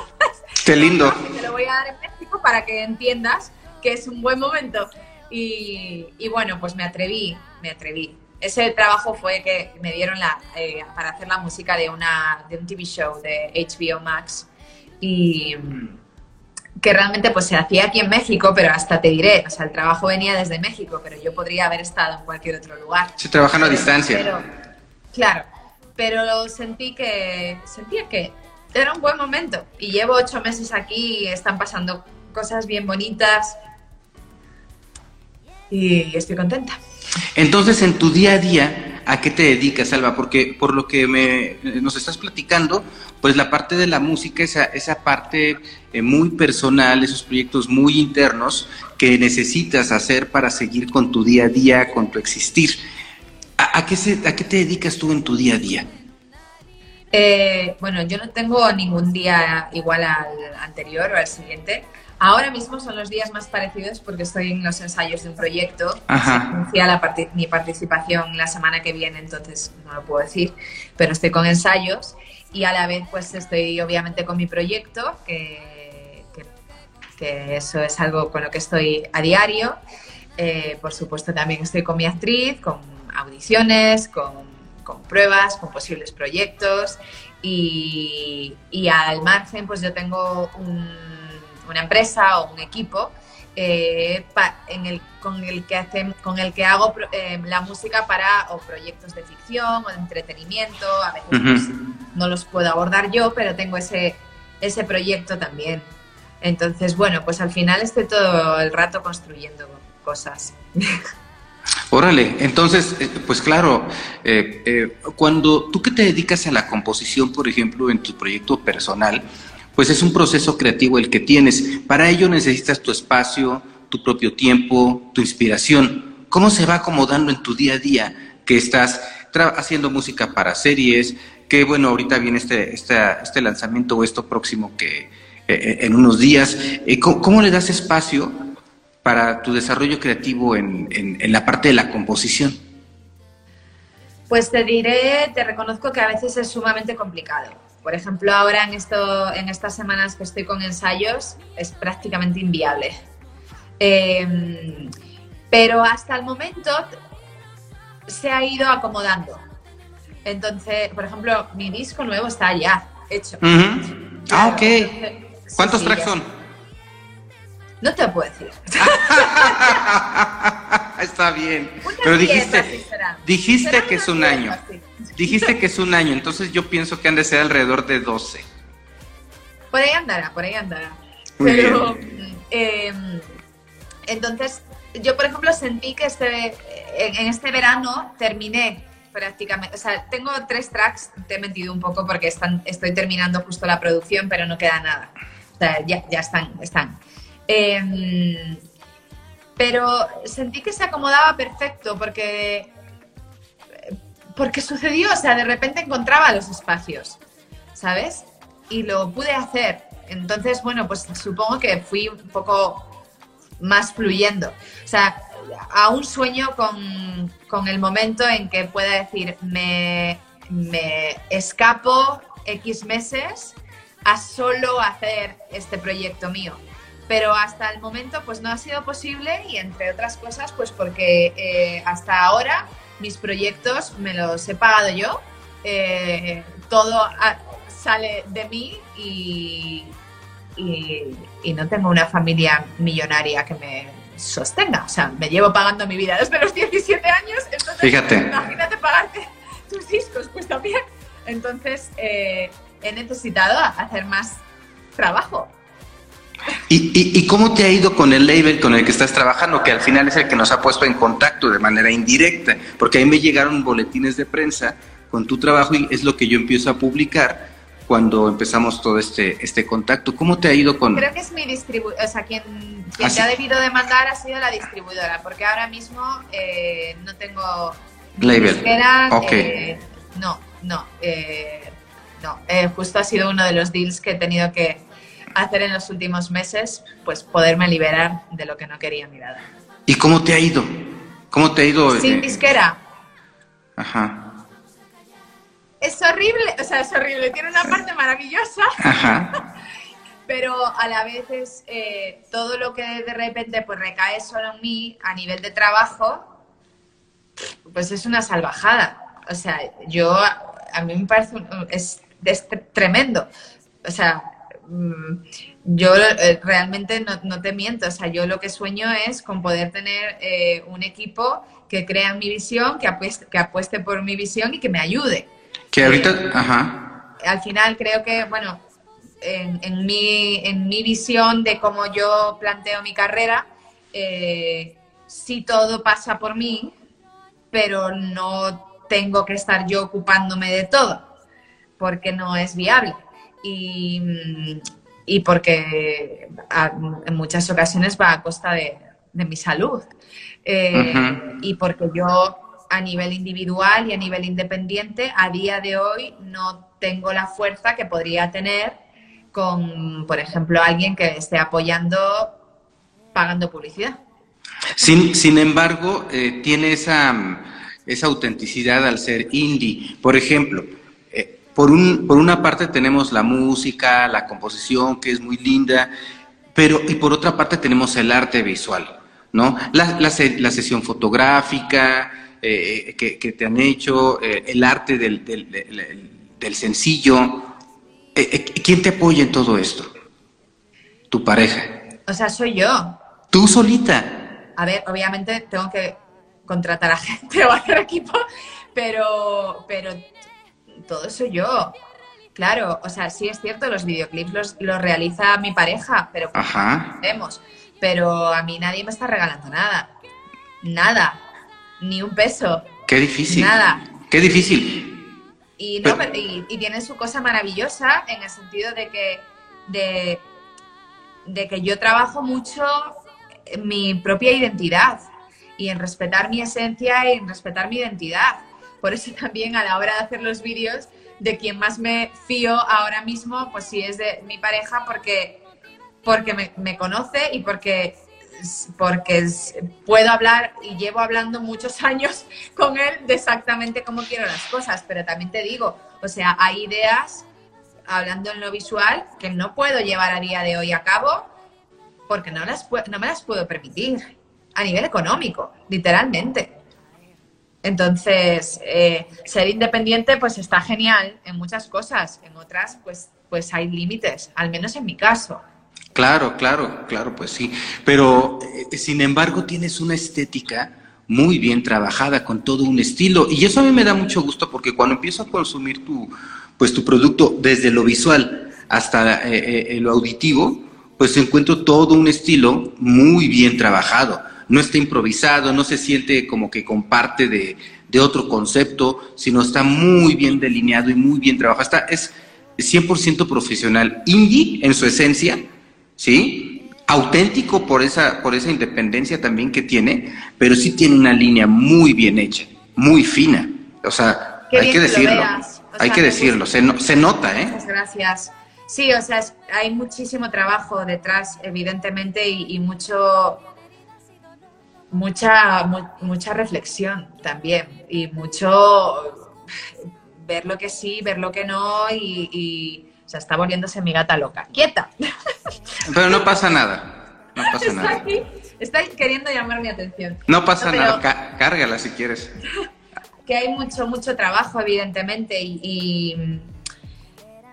Qué lindo. Te lo voy a dar en México para que entiendas que es un buen momento. Y, y bueno, pues me atreví, me atreví. Ese trabajo fue que me dieron la, eh, para hacer la música de, una, de un TV show de HBO Max. Y que realmente pues se hacía aquí en México, pero hasta te diré, o sea, el trabajo venía desde México, pero yo podría haber estado en cualquier otro lugar. Sí, trabajando a distancia. Pero, claro, pero sentí que, sentía que era un buen momento y llevo ocho meses aquí y están pasando cosas bien bonitas y estoy contenta. Entonces, en tu día a día, ¿a qué te dedicas, Alba? Porque por lo que me, nos estás platicando, pues la parte de la música, esa, esa parte eh, muy personal, esos proyectos muy internos que necesitas hacer para seguir con tu día a día, con tu existir. ¿A, qué, se, a qué te dedicas tú en tu día a día? Eh, bueno, yo no tengo ningún día igual al anterior o al siguiente. Ahora mismo son los días más parecidos porque estoy en los ensayos de un proyecto. Ajá. Se mi participación la semana que viene, entonces no lo puedo decir, pero estoy con ensayos y a la vez pues estoy obviamente con mi proyecto, que, que, eso es algo con lo que estoy a diario. Eh, por supuesto también estoy con mi actriz, con audiciones, con, con pruebas, con posibles proyectos Y, al margen, pues yo tengo una empresa o un equipo eh, en el, con, el que hace, con el que hago eh, la música para o proyectos de ficción o de entretenimiento. A veces pues, no los puedo abordar yo, pero tengo ese, ese proyecto también. Entonces, bueno, pues al final estoy todo el rato construyendo cosas. Órale, entonces, eh, pues claro, cuando tú que te dedicas a la composición, por ejemplo, en tu proyecto personal, pues es un proceso creativo el que tienes. Para ello necesitas tu espacio, tu propio tiempo, tu inspiración. ¿Cómo se va acomodando en tu día a día que estás haciendo música para series? Que bueno, ahorita viene este, este, este lanzamiento o esto próximo que eh, eh, en unos días. Eh, ¿cómo, le das espacio para tu desarrollo creativo en, en la parte de la composición? Pues te diré, te reconozco que a veces es sumamente complicado por ejemplo, ahora en, esto, en estas semanas que estoy con ensayos es prácticamente inviable. Em, pero hasta el momento se ha ido acomodando. Entonces, por ejemplo, mi disco nuevo está ya hecho. ah, ok. ¿Cuántos tracks son? No te lo puedo decir. Está bien. Pero dijiste, dijiste que es un año. Dijiste que es un año, entonces yo pienso que han de ser alrededor de 12. Por ahí andará, por ahí andará. Pero, em, entonces, yo por ejemplo sentí que este, en, este verano terminé prácticamente, o sea, tengo tres tracks, te he mentido un poco porque están, estoy terminando justo la producción, pero no queda nada. O sea, ya, ya están, están. Em, pero sentí que se acomodaba perfecto porque porque sucedió, o sea, de repente encontraba los espacios, ¿sabes? Y lo pude hacer. Entonces, bueno, pues supongo que fui un poco más fluyendo. O sea, a un sueño con, el momento en que pueda decir, me, me escapo X meses a solo hacer este proyecto mío pero hasta el momento pues no ha sido posible y entre otras cosas pues porque eh, hasta ahora mis proyectos me los he pagado yo, eh, todo sale de mí y, y, no tengo una familia millonaria que me sostenga. O sea, me llevo pagando mi vida desde los 17 años, entonces Fíjate. imagínate pagarte tus discos, pues también. Entonces eh, he necesitado hacer más trabajo. ¿Y, cómo te ha ido con el label con el que estás trabajando, que al final es el que nos ha puesto en contacto de manera indirecta? Porque a mí me llegaron boletines de prensa con tu trabajo y es lo que yo empiezo a publicar cuando empezamos todo este, este contacto. ¿Cómo te ha ido con...? Creo que es mi distribuidora, o sea, quien, quien ¿Ah, te ha debido demandar ha sido la distribuidora, porque ahora mismo eh, no tengo... Label. Eh, no, no, eh, no. justo ha sido uno de los deals que he tenido que hacer en los últimos meses, pues poderme liberar de lo que no quería mirar. ¿Y cómo te ha ido? ¿Cómo te ha ido? Sin eh, disquera. Ajá. Es horrible, o sea, es horrible. Tiene una parte maravillosa. Ajá. pero a la vez es eh, todo lo que de repente pues recae solo en mí a nivel de trabajo, pues es una salvajada. O sea, yo, a mí me parece, es, es tremendo. O sea, yo eh, realmente no, te miento, o sea, yo lo que sueño es con poder tener eh, un equipo que crea mi visión, que apueste, que apueste por mi visión y que me ayude. Que ahorita, eh, ajá. Al final creo que, bueno, en, mi, en mi visión de cómo yo planteo mi carrera, sí todo pasa por mí, pero no tengo que estar yo ocupándome de todo, porque no es viable y, y porque en muchas ocasiones va a costa de, mi salud. Eh, y porque yo a nivel individual y a nivel independiente, a día de hoy no tengo la fuerza que podría tener con, por ejemplo, alguien que esté apoyando pagando publicidad. Sin, sin embargo, eh, tiene esa, esa autenticidad al ser indie. Por ejemplo, por, un, por una parte tenemos la música, la composición, que es muy linda, pero y por otra parte tenemos el arte visual, ¿no? La, la, sesión fotográfica eh, que, te han hecho, eh, el arte del, del sencillo. Eh, eh, ¿Quién te apoya en todo esto? Tu pareja. O sea, soy yo. Tú solita. A ver, obviamente tengo que contratar a gente o hacer equipo, pero, pero todo soy yo. Claro, o sea, sí es cierto, los videoclips los, los realiza mi pareja, pero Ajá. vemos. Pero a mí nadie me está regalando nada. Nada. Ni un peso. Qué difícil. Nada. Qué difícil. Y, no, Pero- pero- y, y tiene su cosa maravillosa en el sentido de que, de, de que yo trabajo mucho en mi propia identidad y en respetar mi esencia y en respetar mi identidad. Por eso también a la hora de hacer los vídeos, de quien más me fío ahora mismo, pues sí es de mi pareja porque, porque me, me conoce y porque, porque puedo hablar y llevo hablando muchos años con él de exactamente cómo quiero las cosas. Pero también te digo, o sea, hay ideas, hablando en lo visual, que no puedo llevar a día de hoy a cabo porque no, las no me las puedo permitir a nivel económico, literalmente. Entonces, eh, ser independiente pues está genial en muchas cosas, en otras pues, pues hay límites, al menos en mi caso. Claro, claro, claro, pues sí. Pero, eh, sin embargo, tienes una estética muy bien trabajada, con todo un estilo. Y eso a mí me da mucho gusto porque cuando empiezo a consumir tu, pues, tu producto desde lo visual hasta eh, eh, lo auditivo, pues encuentro todo un estilo muy bien trabajado. No está improvisado, no se siente como que comparte de, de otro concepto, sino está muy bien delineado y muy bien trabajado. Está, es 100% profesional, indie en su esencia, ¿sí? Auténtico por esa, por esa independencia también que tiene, pero sí tiene una línea muy bien hecha, muy fina. O sea, Qué hay que que lo decirlo. hay sea, que decirlo, se, no- se nota, ¿eh? Muchas gracias. Sí, o sea, es- hay muchísimo trabajo detrás, evidentemente, y, y mucho, mucha, mu- mucha reflexión también, y mucho ver lo que sí, ver lo que no, y, y o sea, está volviéndose mi gata loca. ¡Quieta! Pero no pasa nada. No pasa Está nada. queriendo llamar mi atención. No pasa No, pero- nada. Cá- Cárgala si quieres. que hay mucho, mucho trabajo, evidentemente, y, y,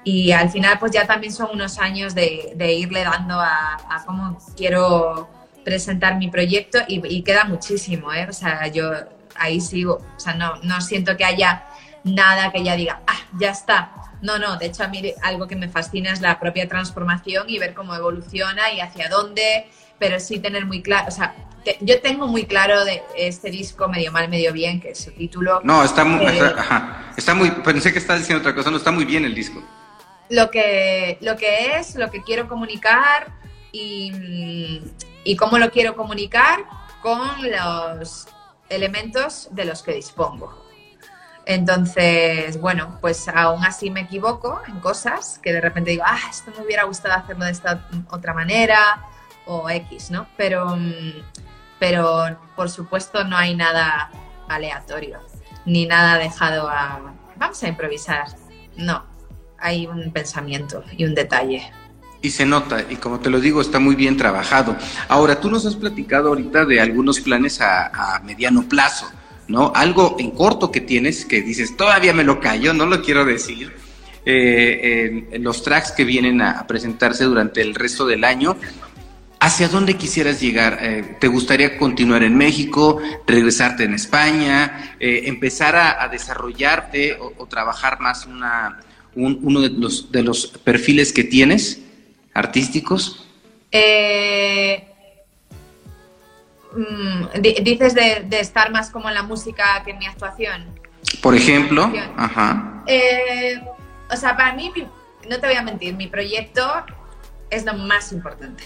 y al final pues ya también son unos años de, de irle dando a, a cómo quiero presentar mi proyecto y, y queda muchísimo, ¿eh? O sea, yo ahí sigo, o sea, no, no siento que haya nada que ya diga, ah, ya está. No, no, de hecho a mí algo que me fascina es la propia transformación y ver cómo evoluciona y hacia dónde, pero sí tener muy claro, o sea, te- yo tengo muy claro de este disco medio mal, medio bien, que es su título, No, está muy, Eh. está, ajá. está muy, pensé que estaba diciendo otra cosa, no, está muy bien el disco. lo que, lo que es, lo que quiero comunicar y, y cómo lo quiero comunicar con los elementos de los que dispongo. Entonces, bueno, pues aún así me equivoco en cosas que de repente digo, ah, esto me hubiera gustado hacerlo de esta otra manera o X, ¿no? Pero, mm, pero por supuesto no hay nada aleatorio, ni nada dejado a, vamos a improvisar. No, hay un pensamiento y un detalle. Y se nota, y como te lo digo, está muy bien trabajado. Ahora, tú nos has platicado ahorita de algunos planes a, mediano plazo, ¿no? Algo en corto que tienes que dices, todavía me lo callo, no lo quiero decir. Eh, en- los tracks que vienen a, presentarse durante el resto del año. ¿Hacia dónde quisieras llegar? Eh, ¿Te gustaría continuar en México, regresarte en España, eh, empezar a, desarrollarte o, trabajar más una, un- uno de los, de los perfiles que tienes artísticos? Eh, mm, di- dices de, de estar más como en la música que en mi actuación. Por ejemplo, ajá. Eh, o sea, para mí, no te voy a mentir, mi proyecto es lo más importante.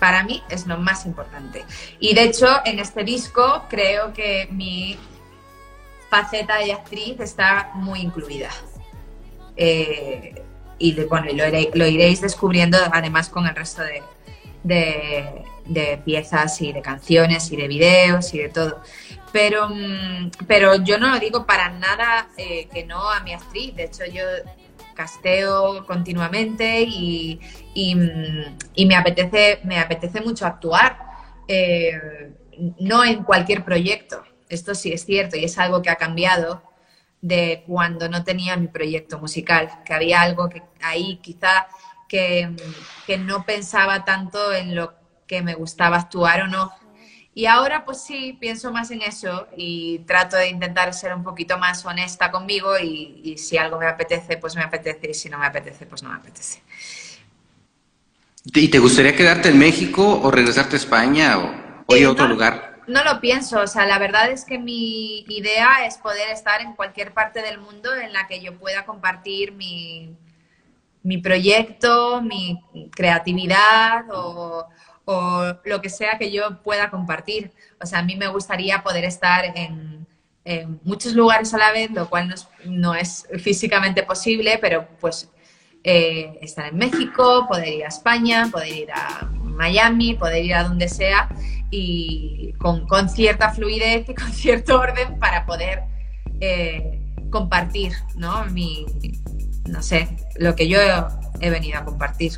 Para mí es lo más importante. Y de hecho, en este disco creo que mi faceta de actriz está muy incluida. Eh, y bueno, lo, iré- lo iréis descubriendo además con el resto de, de- piezas y de canciones y de videos y de todo. Pero, mm, pero yo no lo digo para nada eh, que no a mi actriz. De hecho, yo casteo continuamente y, y, mm, me, apetece, me apetece mucho actuar. Eh, no en cualquier proyecto. Esto sí es cierto y es algo que ha cambiado de cuando no tenía mi proyecto musical, que había algo que ahí quizá que, que no pensaba tanto en lo que me gustaba actuar o no. Y ahora pues sí, pienso más en eso y trato de intentar ser un poquito más honesta conmigo y, y si algo me apetece, pues me apetece y si no me apetece, pues no me apetece. ¿Y te gustaría quedarte en México o regresarte a España o, o ir a otro lugar? No lo pienso, o sea, la verdad es que mi idea es poder estar en cualquier parte del mundo en la que yo pueda compartir mi, mi proyecto, mi creatividad o, lo que sea que yo pueda compartir. O sea, a mí me gustaría poder estar en, en muchos lugares a la vez, lo cual no es, no es físicamente posible, pero pues eh, estar en México, poder ir a España, poder ir a Miami, poder ir a donde sea y con, con cierta fluidez y con cierto orden para poder eh, compartir, ¿no? Mi, no sé, lo que yo he, venido a compartir.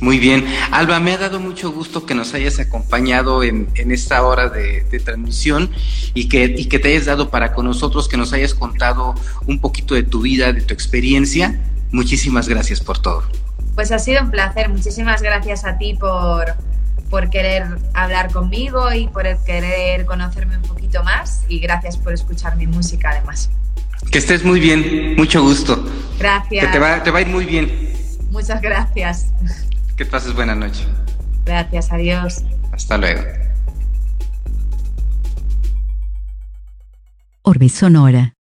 Muy bien. Alba, me ha dado mucho gusto que nos hayas acompañado en, en esta hora de, de transmisión y que, y que te hayas dado para con nosotros, que nos hayas contado un poquito de tu vida, de tu experiencia. Muchísimas gracias por todo. Pues ha sido un placer. Muchísimas gracias a ti por, por querer hablar conmigo y por querer conocerme un poquito más. Y gracias por escuchar mi música además. Que estés muy bien. Mucho gusto. Gracias. Que te va, te va a ir muy bien. Muchas gracias. Que pases buena noche. Gracias, adiós. Hasta luego. Orbe Sonora.